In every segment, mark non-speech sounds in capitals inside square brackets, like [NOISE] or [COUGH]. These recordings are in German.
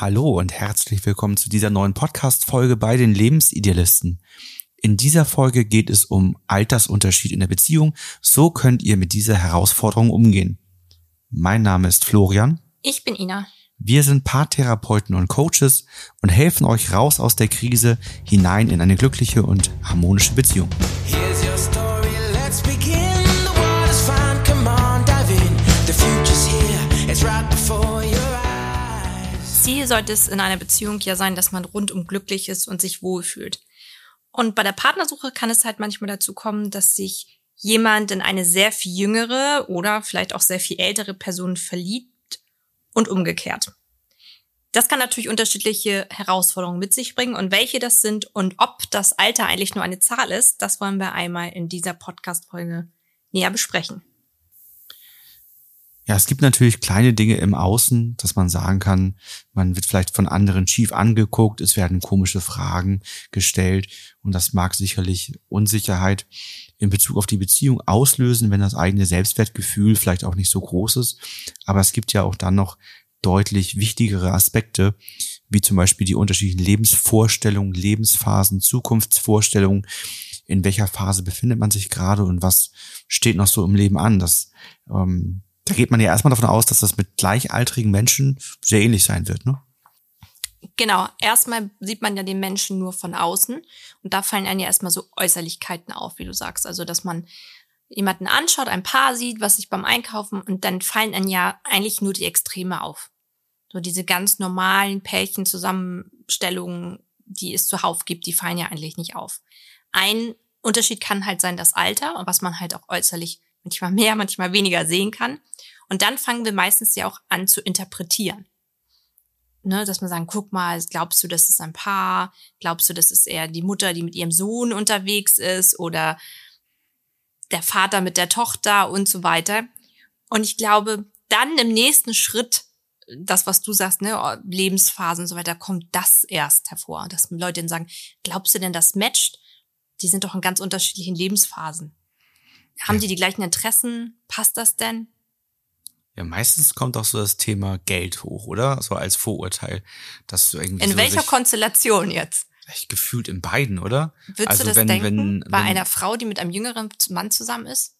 Hallo und herzlich willkommen zu dieser neuen Podcast-Folge bei den Lebensidealisten. In dieser Folge geht es um Altersunterschied in der Beziehung. So könnt ihr mit dieser Herausforderung umgehen. Mein Name ist Florian. Ich bin Ina. Wir sind Paartherapeuten und Coaches und helfen euch raus aus der Krise hinein in eine glückliche und harmonische Beziehung. Sollte es in einer Beziehung ja sein, dass man rundum glücklich ist und sich wohlfühlt. Und bei der Partnersuche kann es halt manchmal dazu kommen, dass sich jemand in eine sehr viel jüngere oder vielleicht auch sehr viel ältere Person verliebt und umgekehrt. Das kann natürlich unterschiedliche Herausforderungen mit sich bringen und welche das sind und ob das Alter eigentlich nur eine Zahl ist, das wollen wir einmal in dieser Podcast-Folge näher besprechen. Ja, es gibt natürlich kleine Dinge im Außen, dass man sagen kann, man wird vielleicht von anderen schief angeguckt, es werden komische Fragen gestellt und das mag sicherlich Unsicherheit in Bezug auf die Beziehung auslösen, wenn das eigene Selbstwertgefühl vielleicht auch nicht so groß ist. Aber es gibt ja auch dann noch deutlich wichtigere Aspekte, wie zum Beispiel die unterschiedlichen Lebensvorstellungen, Lebensphasen, Zukunftsvorstellungen, in welcher Phase befindet man sich gerade und was steht noch so im Leben an. Das ähm, da geht man ja erstmal davon aus, dass das mit gleichaltrigen Menschen sehr ähnlich sein wird, ne? Genau, erstmal sieht man ja den Menschen nur von außen und da fallen einem ja erstmal so Äußerlichkeiten auf, wie du sagst. Also, dass man jemanden anschaut, ein Paar sieht, was sich beim Einkaufen und dann fallen einem ja eigentlich nur die Extreme auf. So diese ganz normalen Pärchenzusammenstellungen, die es zuhauf gibt, die fallen ja eigentlich nicht auf. Ein Unterschied kann halt sein das Alter, was man halt auch äußerlich manchmal mehr, manchmal weniger sehen kann. Und dann fangen wir meistens ja auch an zu interpretieren. Ne, dass man sagen, guck mal, glaubst du, das ist ein Paar? Glaubst du, das ist eher die Mutter, die mit ihrem Sohn unterwegs ist oder der Vater mit der Tochter und so weiter. Und ich glaube, dann im nächsten Schritt, das, was du sagst, ne, Lebensphasen und so weiter, kommt das erst hervor. Dass Leute dann sagen, glaubst du denn, das matcht? Die sind doch in ganz unterschiedlichen Lebensphasen. Haben die die gleichen Interessen? Passt das denn? Ja, meistens kommt auch so das Thema Geld hoch, oder? So als Vorurteil, dass du irgendwie In so welcher Konstellation jetzt? Ich gefühlt in beiden, oder? Würdest also du das wenn, denken? Wenn, bei wenn, einer Frau, die mit einem jüngeren Mann zusammen ist?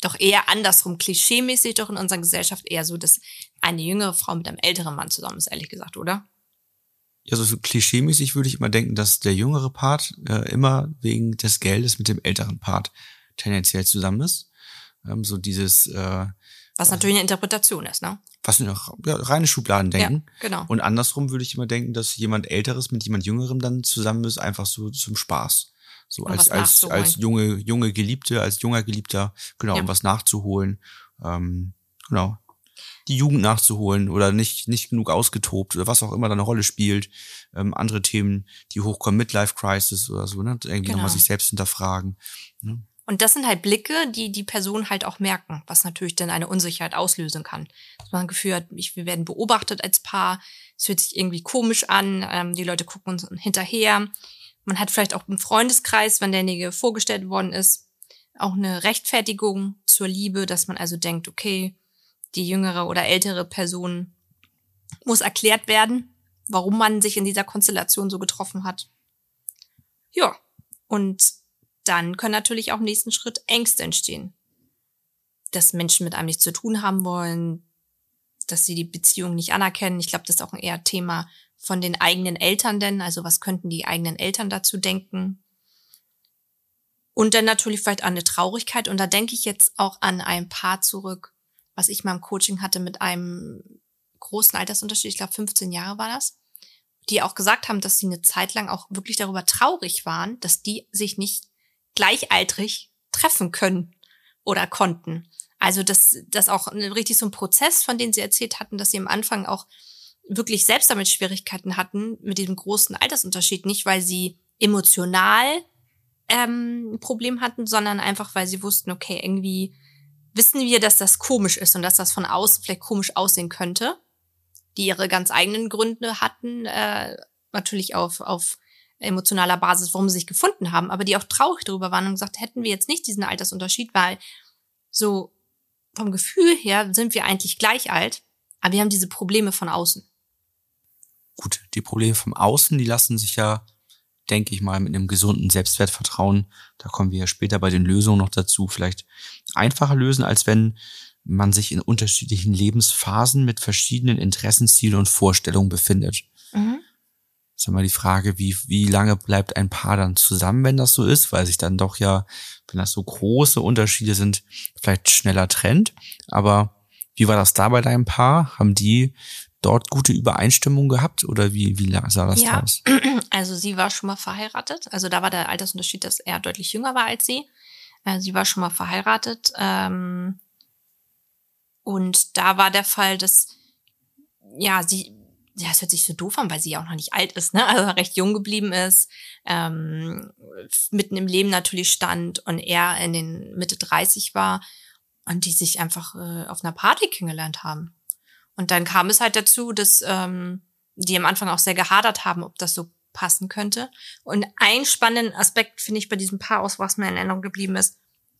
Doch eher andersrum, klischeemäßig doch in unserer Gesellschaft eher so, dass eine jüngere Frau mit einem älteren Mann zusammen ist, ehrlich gesagt, oder? Ja, so, so klischeemäßig würde ich immer denken, dass der jüngere Part äh, immer wegen des Geldes mit dem älteren Part tendenziell zusammen ist. Ähm, so dieses äh, Was natürlich eine Interpretation ist, ne? Was ja, reine Schubladen denken. Ja, genau. Und andersrum würde ich immer denken, dass jemand Älteres mit jemand Jüngerem dann zusammen ist, einfach so zum Spaß. So um als, als, als junge, junge Geliebte, als junger Geliebter, genau, ja. um was nachzuholen. Ähm, genau. Die Jugend nachzuholen oder nicht, nicht genug ausgetobt oder was auch immer da eine Rolle spielt. Ähm, andere Themen, die hochkommen, Midlife Crisis oder so, ne? Irgendwie genau. nochmal sich selbst hinterfragen. Ne? Und das sind halt Blicke, die die Person halt auch merken, was natürlich dann eine Unsicherheit auslösen kann. Dass man ein Gefühl hat, wir werden beobachtet als Paar, es fühlt sich irgendwie komisch an, ähm, die Leute gucken uns hinterher. Man hat vielleicht auch im Freundeskreis, wenn derjenige vorgestellt worden ist, auch eine Rechtfertigung zur Liebe, dass man also denkt, okay, die jüngere oder ältere Person muss erklärt werden, warum man sich in dieser Konstellation so getroffen hat. Ja, und dann können natürlich auch im nächsten Schritt Ängste entstehen. Dass Menschen mit einem nichts zu tun haben wollen, dass sie die Beziehung nicht anerkennen. Ich glaube, das ist auch ein eher Thema von den eigenen Eltern denn. Also was könnten die eigenen Eltern dazu denken? Und dann natürlich vielleicht an eine Traurigkeit. Und da denke ich jetzt auch an ein Paar zurück, was ich mal im Coaching hatte mit einem großen Altersunterschied. Ich glaube, 15 Jahre war das. Die auch gesagt haben, dass sie eine Zeit lang auch wirklich darüber traurig waren, dass die sich nicht gleichaltrig treffen können oder konnten. Also das, das auch richtig so ein Prozess, von dem sie erzählt hatten, dass sie am Anfang auch wirklich selbst damit Schwierigkeiten hatten, mit diesem großen Altersunterschied. Nicht, weil sie emotional ähm, ein Problem hatten, sondern einfach, weil sie wussten, okay, irgendwie wissen wir, dass das komisch ist und dass das von außen vielleicht komisch aussehen könnte, die ihre ganz eigenen Gründe hatten, äh, natürlich auf, auf emotionaler Basis, warum sie sich gefunden haben, aber die auch traurig darüber waren und gesagt, hätten wir jetzt nicht diesen Altersunterschied, weil so vom Gefühl her sind wir eigentlich gleich alt, aber wir haben diese Probleme von außen. gut, die Probleme vom Außen, die lassen sich ja, denke ich mal, mit einem gesunden Selbstwertvertrauen, da kommen wir ja später bei den Lösungen noch dazu, vielleicht einfacher lösen, als wenn man sich in unterschiedlichen Lebensphasen mit verschiedenen Interessenzielen und Vorstellungen befindet. Mhm. Ist immer die Frage, wie, wie lange bleibt ein Paar dann zusammen, wenn das so ist, weil sich dann doch ja, wenn das so große Unterschiede sind, vielleicht schneller trennt. Aber wie war das da bei deinem Paar? Haben die dort gute Übereinstimmung gehabt oder wie, wie sah das ja, aus? [CLEARS THROAT] Also sie war schon mal verheiratet. Also da war der Altersunterschied, dass er deutlich jünger war als sie. Äh, sie war schon mal verheiratet. Ähm, und da war der Fall, dass, ja, sie, ja, es hört sich so doof an, weil sie ja auch noch nicht alt ist, ne? Also recht jung geblieben ist, ähm, mitten im Leben natürlich stand und er in den Mitte 30 war und die sich einfach äh, auf einer Party kennengelernt haben. Und dann kam es halt dazu, dass ähm, die am Anfang auch sehr gehadert haben, ob das so passen könnte. Und ein spannenden Aspekt finde ich bei diesem Paar aus, was mir in Erinnerung geblieben ist.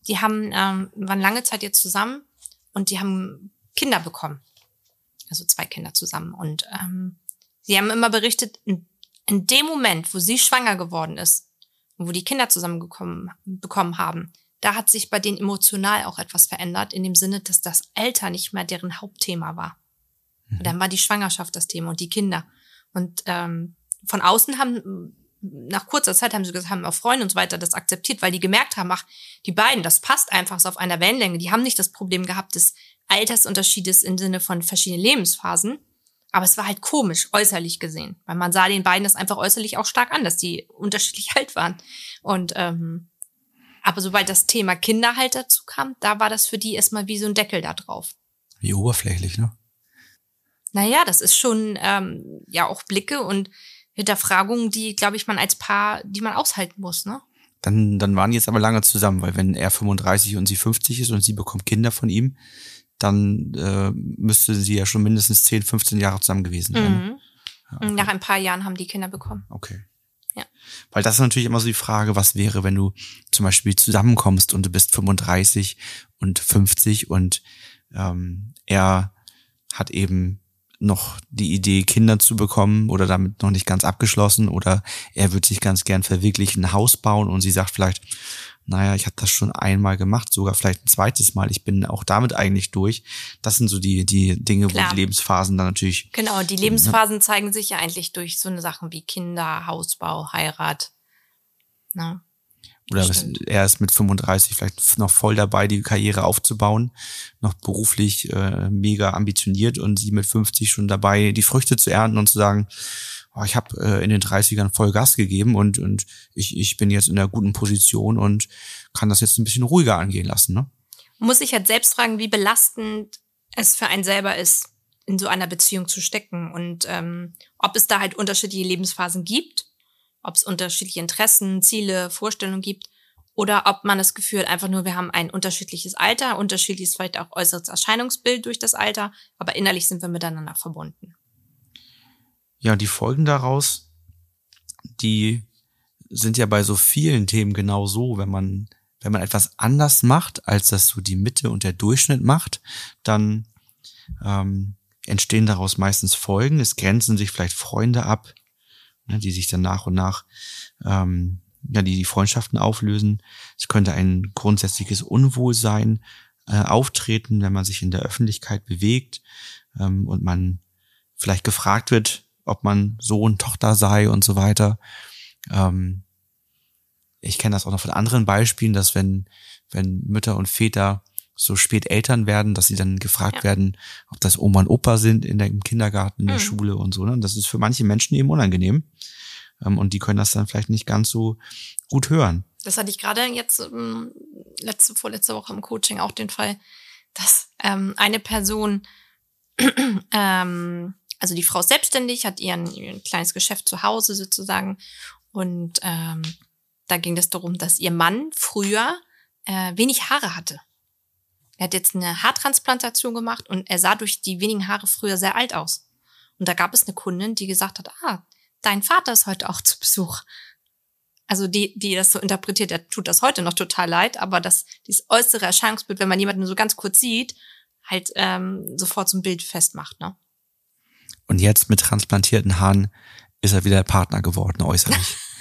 Die haben ähm, waren lange Zeit jetzt zusammen und die haben Kinder bekommen. Also zwei Kinder zusammen. Und ähm, sie haben immer berichtet, in, in dem Moment, wo sie schwanger geworden ist und wo die Kinder zusammengekommen bekommen haben, da hat sich bei denen emotional auch etwas verändert, in dem Sinne, dass das Alter nicht mehr deren Hauptthema war. Mhm. Dann war die Schwangerschaft das Thema und die Kinder. Und ähm, von außen haben nach kurzer Zeit haben sie gesagt, haben auch Freunde und so weiter das akzeptiert, weil die gemerkt haben, ach, die beiden, das passt einfach so auf einer Wellenlänge. Die haben nicht das Problem gehabt des Altersunterschiedes im Sinne von verschiedenen Lebensphasen. Aber es war halt komisch, äußerlich gesehen. Weil man sah den beiden das einfach äußerlich auch stark an, dass die unterschiedlich [LAUGHS] alt waren. Und ähm, aber sobald das Thema Kinder halt dazu kam, da war das für die erstmal wie so ein Deckel da drauf. Wie oberflächlich, ne? Naja, das ist schon ähm, ja auch Blicke und Hinterfragungen, die, glaube ich, man als Paar, die man aushalten muss, ne? Dann, dann waren die jetzt aber lange zusammen, weil wenn er 35 und sie 50 ist und sie bekommt Kinder von ihm, dann äh, müsste sie ja schon mindestens 10, 15 Jahre zusammen gewesen sein. Mhm. Ja, okay. Nach ein paar Jahren haben die Kinder bekommen. Okay. Ja. Weil das ist natürlich immer so die Frage, was wäre, wenn du zum Beispiel zusammenkommst und du bist 35 und 50 und ähm, er hat eben noch die Idee, Kinder zu bekommen oder damit noch nicht ganz abgeschlossen oder er wird sich ganz gern verwirklichen, ein Haus bauen und sie sagt vielleicht, naja, ich habe das schon einmal gemacht, sogar vielleicht ein zweites Mal, ich bin auch damit eigentlich durch. Das sind so die, die Dinge, Klar. wo die Lebensphasen dann natürlich. Genau, die Lebensphasen ne? zeigen sich ja eigentlich durch so eine Sachen wie Kinder, Hausbau, Heirat. Ne? Oder er ist mit 35 vielleicht noch voll dabei, die Karriere aufzubauen, noch beruflich äh, mega ambitioniert und sie mit 50 schon dabei, die Früchte zu ernten und zu sagen, oh, ich habe äh, in den 30ern voll Gas gegeben und, und ich, ich bin jetzt in einer guten Position und kann das jetzt ein bisschen ruhiger angehen lassen. Ne? Muss ich halt selbst fragen, wie belastend es für einen selber ist, in so einer Beziehung zu stecken und ähm, ob es da halt unterschiedliche Lebensphasen gibt ob es unterschiedliche Interessen, Ziele, Vorstellungen gibt oder ob man das Gefühl hat, einfach nur, wir haben ein unterschiedliches Alter, unterschiedliches vielleicht auch äußeres Erscheinungsbild durch das Alter, aber innerlich sind wir miteinander verbunden. Ja, die Folgen daraus, die sind ja bei so vielen Themen genau so, wenn man wenn man etwas anders macht, als das so die Mitte und der Durchschnitt macht, dann ähm, entstehen daraus meistens Folgen. Es grenzen sich vielleicht Freunde ab, die sich dann nach und nach ähm, ja, die die Freundschaften auflösen. Es könnte ein grundsätzliches Unwohlsein äh, auftreten, wenn man sich in der Öffentlichkeit bewegt ähm, und man vielleicht gefragt wird, ob man Sohn, Tochter sei und so weiter. Ähm, ich kenne das auch noch von anderen Beispielen, dass wenn, wenn Mütter und Väter so spät Eltern werden, dass sie dann gefragt ja. werden, ob das Oma und Opa sind in der, im Kindergarten, in der mhm. Schule und so. Ne? Das ist für manche Menschen eben unangenehm. Ähm, und die können das dann vielleicht nicht ganz so gut hören. Das hatte ich gerade jetzt ähm, letzte, vorletzte Woche im Coaching auch den Fall, dass ähm, eine Person, [CLEARS THROAT] ähm, also die Frau ist selbstständig, hat ihren, ihr kleines Geschäft zu Hause sozusagen und ähm, da ging es darum, dass ihr Mann früher äh, wenig Haare hatte. Er hat jetzt eine Haartransplantation gemacht und er sah durch die wenigen Haare früher sehr alt aus. Und da gab es eine Kundin, die gesagt hat, ah, dein Vater ist heute auch zu Besuch. Also die, die das so interpretiert, der tut das heute noch total leid, aber das, dieses äußere Erscheinungsbild, wenn man jemanden so ganz kurz sieht, halt ähm, sofort zum Bild festmacht, ne? Und jetzt mit transplantierten Haaren ist er wieder der Partner geworden, äußerlich. [LAUGHS]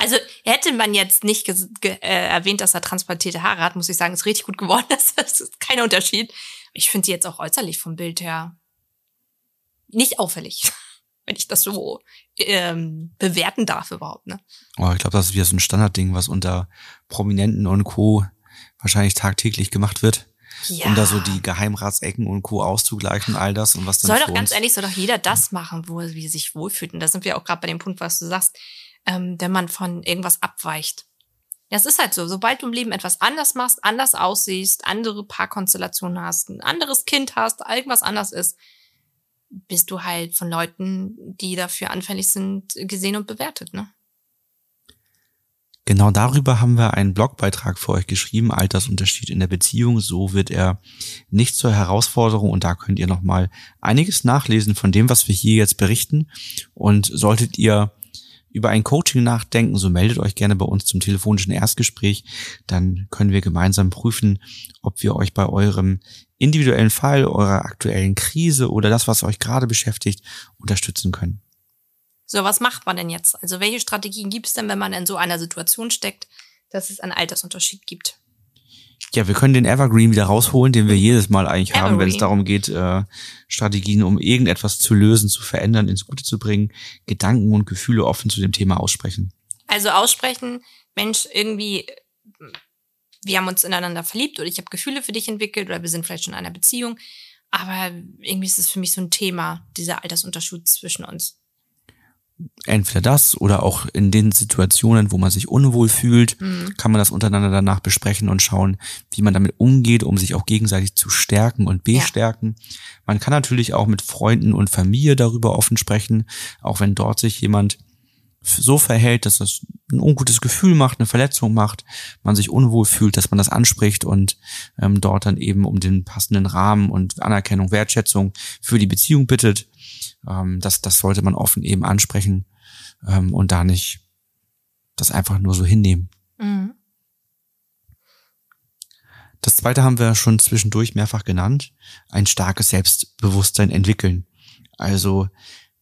Also hätte man jetzt nicht äh, erwähnt, dass er transplantierte Haare hat, muss ich sagen, ist richtig gut geworden. [LAUGHS] Das ist kein Unterschied. Ich finde sie jetzt auch äußerlich vom Bild her nicht auffällig, [LAUGHS] wenn ich das so ähm, bewerten darf überhaupt. Ne? Oh, ich glaube, das ist wieder so ein Standardding, was unter Prominenten und Co. wahrscheinlich tagtäglich gemacht wird. Ja. Um da so die Geheimratsecken und Co. auszugleichen, all das und was dann Soll doch ganz ehrlich, soll doch jeder das machen, wo er sich wohlfühlt. Und da sind wir auch gerade bei dem Punkt, was du sagst, ähm, wenn man von irgendwas abweicht. Das ist halt so. Sobald du im Leben etwas anders machst, anders aussiehst, andere Paarkonstellationen hast, ein anderes Kind hast, irgendwas anders ist, bist du halt von Leuten, die dafür anfällig sind, gesehen und bewertet, ne? Genau darüber haben wir einen Blogbeitrag für euch geschrieben, Altersunterschied in der Beziehung. So wird er nicht zur Herausforderung und da könnt ihr nochmal einiges nachlesen von dem, was wir hier jetzt berichten. Und solltet ihr über ein Coaching nachdenken, so meldet euch gerne bei uns zum telefonischen Erstgespräch. Dann können wir gemeinsam prüfen, ob wir euch bei eurem individuellen Fall, eurer aktuellen Krise oder das, was euch gerade beschäftigt, unterstützen können. So, was macht man denn jetzt? Also welche Strategien gibt es denn, wenn man in so einer Situation steckt, dass es einen Altersunterschied gibt? Ja, wir können den Evergreen wieder rausholen, den wir jedes Mal eigentlich Evergreen. haben, wenn es darum geht, äh, Strategien, um irgendetwas zu lösen, zu verändern, ins Gute zu bringen, Gedanken und Gefühle offen zu dem Thema aussprechen. Also aussprechen, Mensch, irgendwie, wir haben uns ineinander verliebt oder ich habe Gefühle für dich entwickelt oder wir sind vielleicht schon in einer Beziehung, aber irgendwie ist es für mich so ein Thema, dieser Altersunterschied zwischen uns entweder das oder auch in den Situationen, wo man sich unwohl fühlt, mhm. kann man das untereinander danach besprechen und schauen, wie man damit umgeht, um sich auch gegenseitig zu stärken und bestärken. Ja. Man kann natürlich auch mit Freunden und Familie darüber offen sprechen, auch wenn dort sich jemand so verhält, dass das ein ungutes Gefühl macht, eine Verletzung macht, man sich unwohl fühlt, dass man das anspricht und ähm, dort dann eben um den passenden Rahmen und Anerkennung, Wertschätzung für die Beziehung bittet. Ähm, das, das sollte man offen eben ansprechen ähm, und da nicht das einfach nur so hinnehmen. Mhm. Das zweite haben wir schon zwischendurch mehrfach genannt. Ein starkes Selbstbewusstsein entwickeln. Also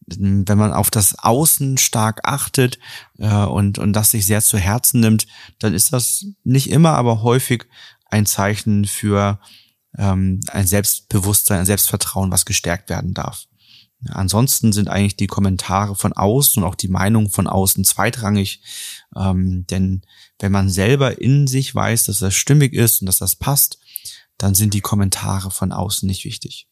wenn man auf das Außen stark achtet äh, und, und das sich sehr zu Herzen nimmt, dann ist das nicht immer, aber häufig ein Zeichen für ähm, ein Selbstbewusstsein, ein Selbstvertrauen, was gestärkt werden darf. Ansonsten sind eigentlich die Kommentare von außen und auch die Meinung von außen zweitrangig, ähm, denn wenn man selber in sich weiß, dass das stimmig ist und dass das passt, dann sind die Kommentare von außen nicht wichtig.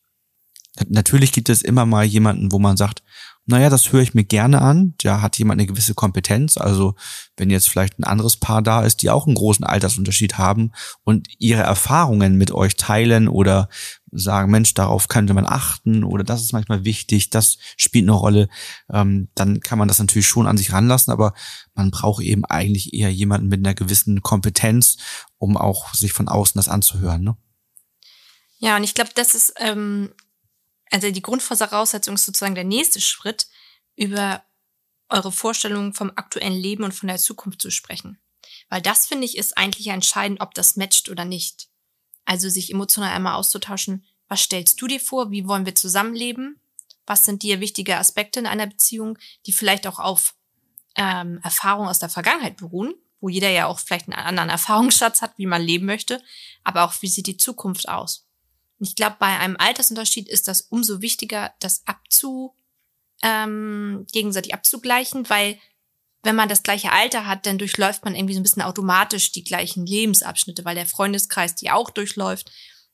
Natürlich gibt es immer mal jemanden, wo man sagt, naja, das höre ich mir gerne an. Da hat jemand eine gewisse Kompetenz. Also wenn jetzt vielleicht ein anderes Paar da ist, die auch einen großen Altersunterschied haben und ihre Erfahrungen mit euch teilen oder sagen, Mensch, darauf könnte man achten oder das ist manchmal wichtig, das spielt eine Rolle, ähm, dann kann man das natürlich schon an sich ranlassen, aber man braucht eben eigentlich eher jemanden mit einer gewissen Kompetenz, um auch sich von außen das anzuhören. Ne? Ja, und ich glaube, das ist ähm, also die Grundvoraussetzung ist sozusagen der nächste Schritt, über eure Vorstellungen vom aktuellen Leben und von der Zukunft zu sprechen. Weil das, finde ich, ist eigentlich entscheidend, ob das matcht oder nicht. Also sich emotional einmal auszutauschen, was stellst du dir vor, wie wollen wir zusammenleben, was sind dir wichtige Aspekte in einer Beziehung, die vielleicht auch auf ähm, Erfahrungen aus der Vergangenheit beruhen, wo jeder ja auch vielleicht einen anderen Erfahrungsschatz hat, wie man leben möchte, aber auch wie sieht die Zukunft aus. Ich glaube, bei einem Altersunterschied ist das umso wichtiger, das abzu, ähm, gegenseitig abzugleichen, weil wenn man das gleiche Alter hat, dann durchläuft man irgendwie so ein bisschen automatisch die gleichen Lebensabschnitte, weil der Freundeskreis die auch durchläuft.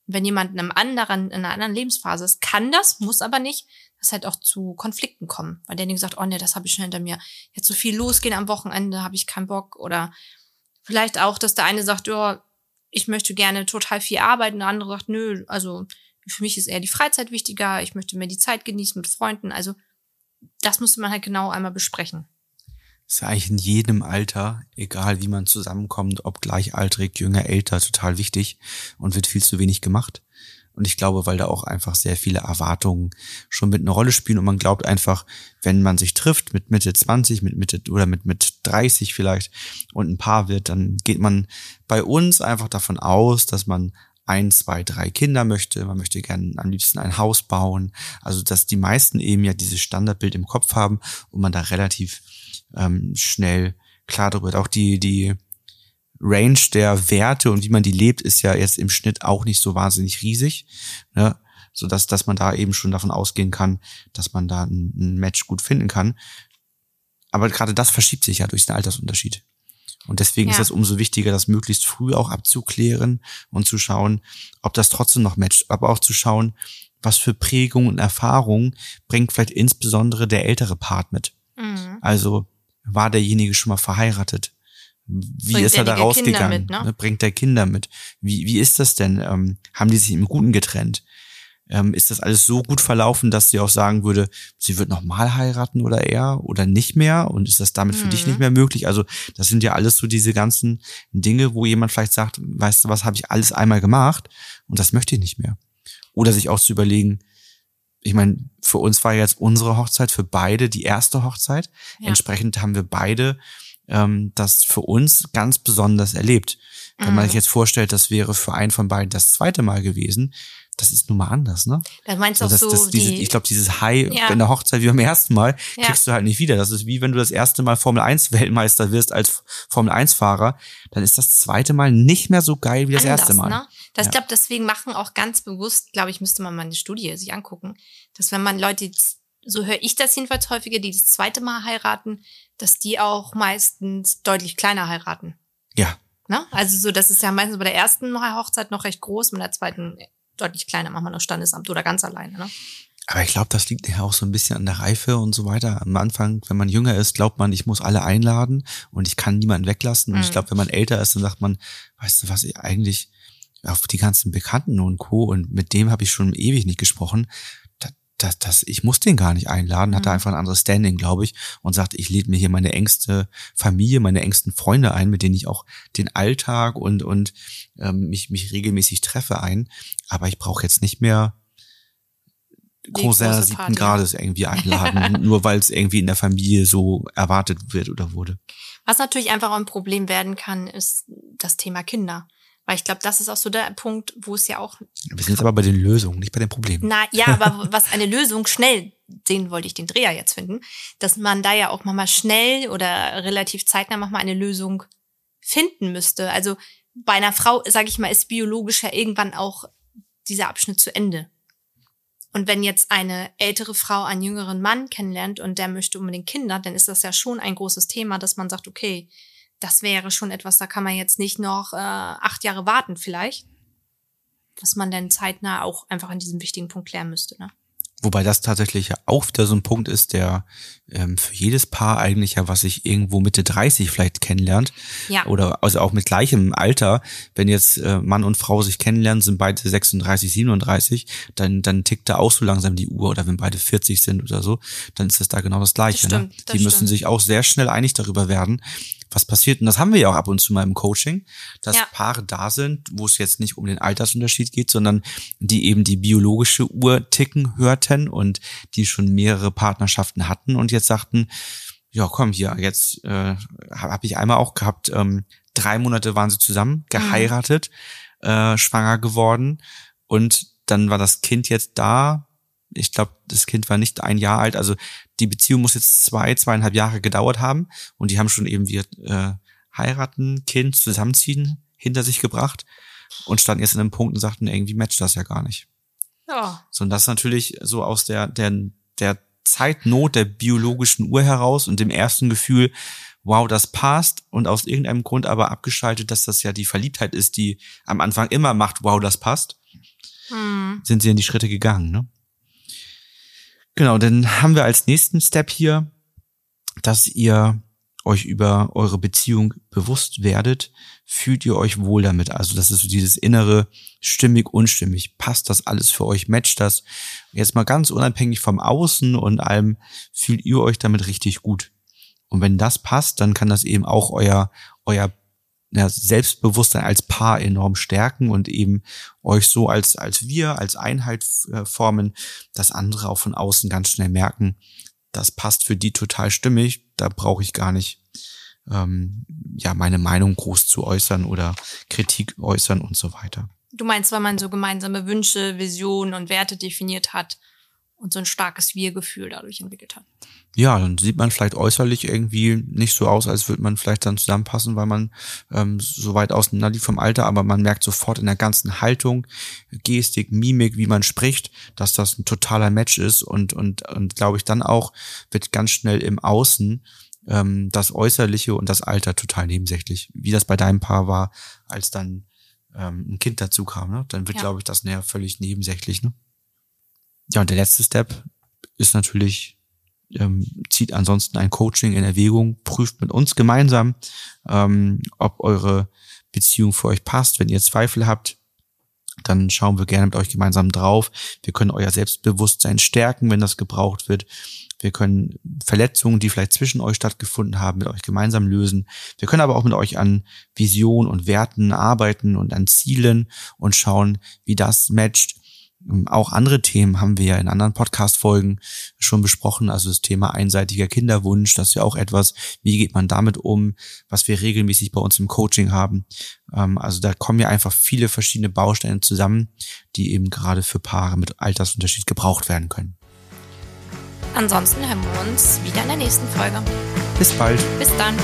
wenn jemand in einem anderen, in einer anderen Lebensphase ist, kann das, muss aber nicht, dass halt auch zu Konflikten kommen. Weil derjenige sagt, oh nee, das habe ich schon hinter mir. Jetzt so viel losgehen am Wochenende, habe ich keinen Bock. Oder vielleicht auch, dass der eine sagt, ja, ich möchte gerne total viel arbeiten, der andere sagt, nö, also für mich ist eher die Freizeit wichtiger, ich möchte mehr die Zeit genießen mit Freunden. Also das musste man halt genau einmal besprechen. Das ist eigentlich in jedem Alter, egal wie man zusammenkommt, ob gleichaltrig, jünger, älter, total wichtig und wird viel zu wenig gemacht. Und ich glaube, weil da auch einfach sehr viele Erwartungen schon mit einer Rolle spielen und man glaubt einfach, wenn man sich trifft mit Mitte 20, mit Mitte oder mit, mit 30 vielleicht und ein Paar wird, dann geht man bei uns einfach davon aus, dass man ein, zwei, drei Kinder möchte. Man möchte gerne am liebsten ein Haus bauen. Also dass die meisten eben ja dieses Standardbild im Kopf haben und man da relativ ähm, schnell klar darüber wird. Auch die, die Range der Werte und wie man die lebt, ist ja jetzt im Schnitt auch nicht so wahnsinnig riesig. Ne? so dass, dass man da eben schon davon ausgehen kann, dass man da ein, ein Match gut finden kann. Aber gerade das verschiebt sich ja durch den Altersunterschied. Und deswegen ja. ist es umso wichtiger, das möglichst früh auch abzuklären und zu schauen, ob das trotzdem noch matcht, aber auch zu schauen, was für Prägung und Erfahrung bringt vielleicht insbesondere der ältere Part mit. Mhm. Also war derjenige schon mal verheiratet? Wie bringt ist er da rausgegangen? Mit, ne? ne? Bringt der Kinder mit? Wie, wie ist das denn? Ähm, haben die sich im Guten getrennt? ähm, ist das alles so gut verlaufen, dass sie auch sagen würde, sie wird nochmal heiraten oder er oder nicht mehr und ist das damit für dich nicht mhm. mehr möglich? Also das sind ja alles so diese ganzen Dinge, wo jemand vielleicht sagt, weißt du was, habe ich alles einmal gemacht und das möchte ich nicht mehr. Oder sich auch zu überlegen, ich meine, für uns war jetzt unsere Hochzeit für beide die erste Hochzeit. Ja. Entsprechend haben wir beide ähm, das für uns ganz besonders erlebt. Wenn man mhm. sich jetzt vorstellt, das wäre für einen von beiden das zweite Mal gewesen, das ist nun mal anders, ne? Da meinst du also das, so diese, Ich glaube, dieses High ja. in der Hochzeit wie beim ersten Mal ja. kriegst du halt nicht wieder. Das ist wie wenn du das erste Mal Formel 1 Weltmeister wirst als Formel 1 Fahrer, dann ist das zweite Mal nicht mehr so geil wie das Anders, erste Mal. Ne? Das, ja. Ich glaube, deswegen machen auch ganz bewusst, glaube ich, müsste man mal eine Studie sich angucken, dass wenn man Leute, so höre ich das jedenfalls häufiger, die das zweite Mal heiraten, dass die auch meistens deutlich kleiner heiraten. Ja. Ne? Also so, das ist ja meistens bei der ersten Hochzeit noch recht groß, mit der zweiten deutlich kleiner, machen wir noch Standesamt oder ganz alleine. Ne? Aber ich glaube, das liegt ja auch so ein bisschen an der Reife und so weiter. Am Anfang, wenn man jünger ist, glaubt man, ich muss alle einladen und ich kann niemanden weglassen. Und mhm. ich glaube, wenn man älter ist, dann sagt man, weißt du was, ich eigentlich auf die ganzen Bekannten und Co. Und mit dem habe ich schon ewig nicht gesprochen das, das, ich muss den gar nicht einladen, hatte mhm. einfach ein anderes Standing, glaube ich, und sagte, ich lade mir hier meine engste Familie, meine engsten Freunde ein, mit denen ich auch den Alltag und, und ähm, mich, mich regelmäßig treffe ein. Aber ich brauche jetzt nicht mehr Cousin siebten Grades irgendwie einladen, [LAUGHS] nur weil es irgendwie in der Familie so erwartet wird oder wurde. Was natürlich einfach ein Problem werden kann, ist das Thema Kinder. Weil ich glaube, das ist auch so der Punkt, wo es ja auch. Wir sind jetzt aber bei den Lösungen, nicht bei den Problemen. Na ja, aber was eine Lösung schnell, den wollte ich den Dreher jetzt finden, dass man da ja auch mal schnell oder relativ zeitnah mal eine Lösung finden müsste. Also bei einer Frau, sage ich mal, ist biologisch ja irgendwann auch dieser Abschnitt zu Ende. Und wenn jetzt eine ältere Frau einen jüngeren Mann kennenlernt und der möchte unbedingt Kinder, dann ist das ja schon ein großes Thema, dass man sagt, okay, das wäre schon etwas, da kann man jetzt nicht noch äh, acht Jahre warten vielleicht. Was man dann zeitnah auch einfach an diesem wichtigen Punkt klären müsste. Ne? Wobei das tatsächlich ja auch wieder so ein Punkt ist, der ähm, für jedes Paar eigentlich ja, was sich irgendwo Mitte 30 vielleicht kennenlernt. Ja. Oder also auch mit gleichem Alter, wenn jetzt äh, Mann und Frau sich kennenlernen, sind beide 36, 37, dann, dann tickt da auch so langsam die Uhr. Oder wenn beide 40 sind oder so, dann ist das da genau das Gleiche. Das ne? stimmt, ne? Die müssen stimmt. sich auch sehr schnell einig darüber werden, was passiert. Und das haben wir ja auch ab und zu mal im Coaching, dass ja. Paare da sind, wo es jetzt nicht um den Altersunterschied geht, sondern die eben die biologische Uhr ticken hörten und die schon mehrere Partnerschaften hatten und jetzt sagten, ja komm hier, jetzt äh, habe ich einmal auch gehabt, ähm, drei Monate waren sie zusammen, mhm. geheiratet, mhm. äh, schwanger geworden und dann war das Kind jetzt da, ich glaube, das Kind war nicht ein Jahr alt. Also die Beziehung muss jetzt zwei, zweieinhalb Jahre gedauert haben. Und die haben schon eben wir äh, heiraten, Kind, zusammenziehen hinter sich gebracht und standen jetzt in einem Punkt und sagten, irgendwie matcht das ja gar nicht. Ja. So, und das ist natürlich so aus der, der, der Zeitnot der biologischen Uhr heraus und dem ersten Gefühl, wow, das passt und aus irgendeinem Grund aber abgeschaltet, dass das ja die Verliebtheit ist, die am Anfang immer macht, wow, das passt, hm. sind sie in die Schritte gegangen, ne? Genau, dann haben wir als nächsten Step hier, dass ihr euch über eure Beziehung bewusst werdet, fühlt ihr euch wohl damit. Also das ist so dieses innere stimmig, unstimmig. Passt das alles für euch? Matcht das? Jetzt mal ganz unabhängig vom Außen und allem, fühlt ihr euch damit richtig gut. Und wenn das passt, dann kann das eben auch euer, euer ja, Selbstbewusstsein als Paar enorm stärken und eben euch so als, als wir, als Einheit äh, formen, dass andere auch von außen ganz schnell merken, das passt für die total stimmig, da brauche ich gar nicht ähm, ja meine Meinung groß zu äußern oder Kritik äußern und so weiter. Du meinst, weil man so gemeinsame Wünsche, Visionen und Werte definiert hat und so ein starkes Wir-Gefühl dadurch entwickelt hat. Ja, dann sieht man vielleicht äußerlich irgendwie nicht so aus, als würde man vielleicht dann zusammenpassen, weil man ähm, so weit auseinander liegt vom Alter, aber man merkt sofort in der ganzen Haltung, Gestik, Mimik, wie man spricht, dass das ein totaler Match ist und und und glaube ich dann auch wird ganz schnell im Außen ähm, das Äußerliche und das Alter total nebensächlich, wie das bei deinem Paar war, als dann ähm, ein Kind dazu kam, ne? Dann wird, ja. glaube ich, das näher völlig nebensächlich, ne? Ja, und der letzte Step ist natürlich, ähm, zieht ansonsten ein Coaching in Erwägung, prüft mit uns gemeinsam, ähm, ob eure Beziehung für euch passt. Wenn ihr Zweifel habt, dann schauen wir gerne mit euch gemeinsam drauf. Wir können euer Selbstbewusstsein stärken, wenn das gebraucht wird. Wir können Verletzungen, die vielleicht zwischen euch stattgefunden haben, mit euch gemeinsam lösen. Wir können aber auch mit euch an Visionen und Werten arbeiten und an Zielen und schauen, wie das matcht. Auch andere Themen haben wir ja in anderen Podcast-Folgen schon besprochen. Also das Thema einseitiger Kinderwunsch, das ist ja auch etwas, wie geht man damit um, was wir regelmäßig bei uns im Coaching haben. Ähm, also da kommen ja einfach viele verschiedene Bausteine zusammen, die eben gerade für Paare mit Altersunterschied gebraucht werden können. Ansonsten hören wir uns wieder in der nächsten Folge. Bis bald. Bis dann.